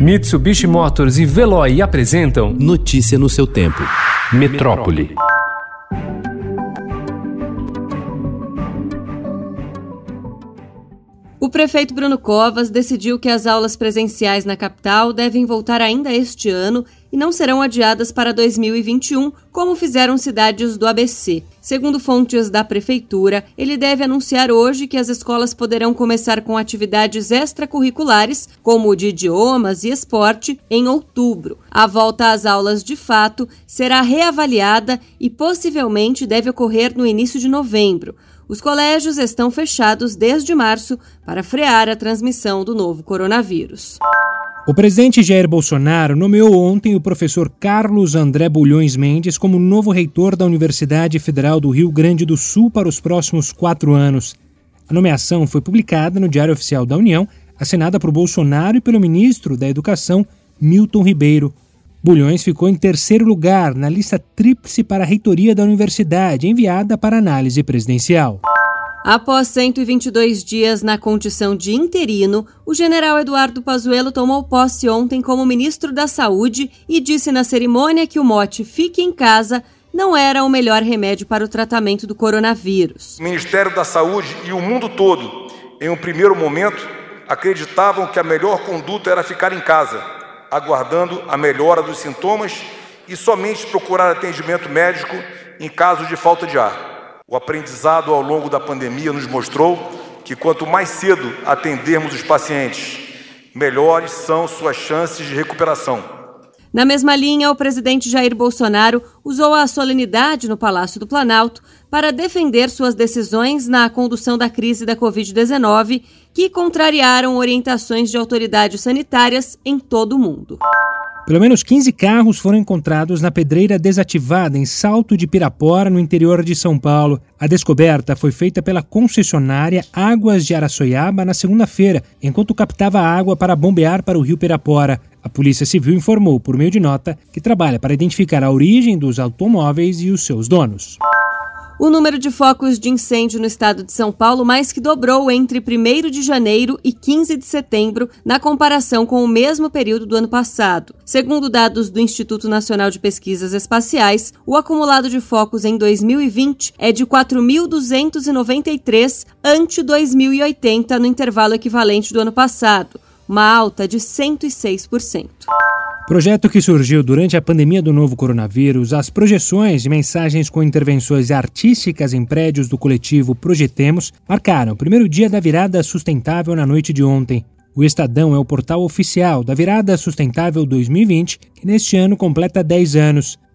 Mitsubishi Motors e Veloy apresentam Notícia no seu tempo. Metrópole. O prefeito Bruno Covas decidiu que as aulas presenciais na capital devem voltar ainda este ano e não serão adiadas para 2021, como fizeram cidades do ABC. Segundo fontes da prefeitura, ele deve anunciar hoje que as escolas poderão começar com atividades extracurriculares, como de idiomas e esporte, em outubro. A volta às aulas de fato será reavaliada e possivelmente deve ocorrer no início de novembro. Os colégios estão fechados desde março para frear a transmissão do novo coronavírus. O presidente Jair Bolsonaro nomeou ontem o professor Carlos André Bulhões Mendes como novo reitor da Universidade Federal do Rio Grande do Sul para os próximos quatro anos. A nomeação foi publicada no Diário Oficial da União, assinada por Bolsonaro e pelo ministro da Educação, Milton Ribeiro. Bulhões ficou em terceiro lugar na lista tríplice para a reitoria da universidade, enviada para análise presidencial. Após 122 dias na condição de interino, o general Eduardo Pazuello tomou posse ontem como ministro da Saúde e disse na cerimônia que o mote Fique em Casa não era o melhor remédio para o tratamento do coronavírus. O Ministério da Saúde e o mundo todo, em um primeiro momento, acreditavam que a melhor conduta era ficar em casa aguardando a melhora dos sintomas e somente procurar atendimento médico em caso de falta de ar. O aprendizado ao longo da pandemia nos mostrou que quanto mais cedo atendermos os pacientes, melhores são suas chances de recuperação. Na mesma linha, o presidente Jair Bolsonaro usou a solenidade no Palácio do Planalto para defender suas decisões na condução da crise da Covid-19, que contrariaram orientações de autoridades sanitárias em todo o mundo. Pelo menos 15 carros foram encontrados na pedreira desativada em Salto de Pirapora, no interior de São Paulo. A descoberta foi feita pela concessionária Águas de Araçoiaba na segunda-feira, enquanto captava água para bombear para o rio Pirapora. A Polícia Civil informou, por meio de nota, que trabalha para identificar a origem dos automóveis e os seus donos. O número de focos de incêndio no estado de São Paulo mais que dobrou entre 1 de janeiro e 15 de setembro, na comparação com o mesmo período do ano passado. Segundo dados do Instituto Nacional de Pesquisas Espaciais, o acumulado de focos em 2020 é de 4.293 ante 2080 no intervalo equivalente do ano passado uma alta de 106%. Projeto que surgiu durante a pandemia do novo coronavírus, as projeções de mensagens com intervenções artísticas em prédios do coletivo Projetemos marcaram o primeiro dia da virada sustentável na noite de ontem. O Estadão é o portal oficial da Virada Sustentável 2020, que neste ano completa 10 anos.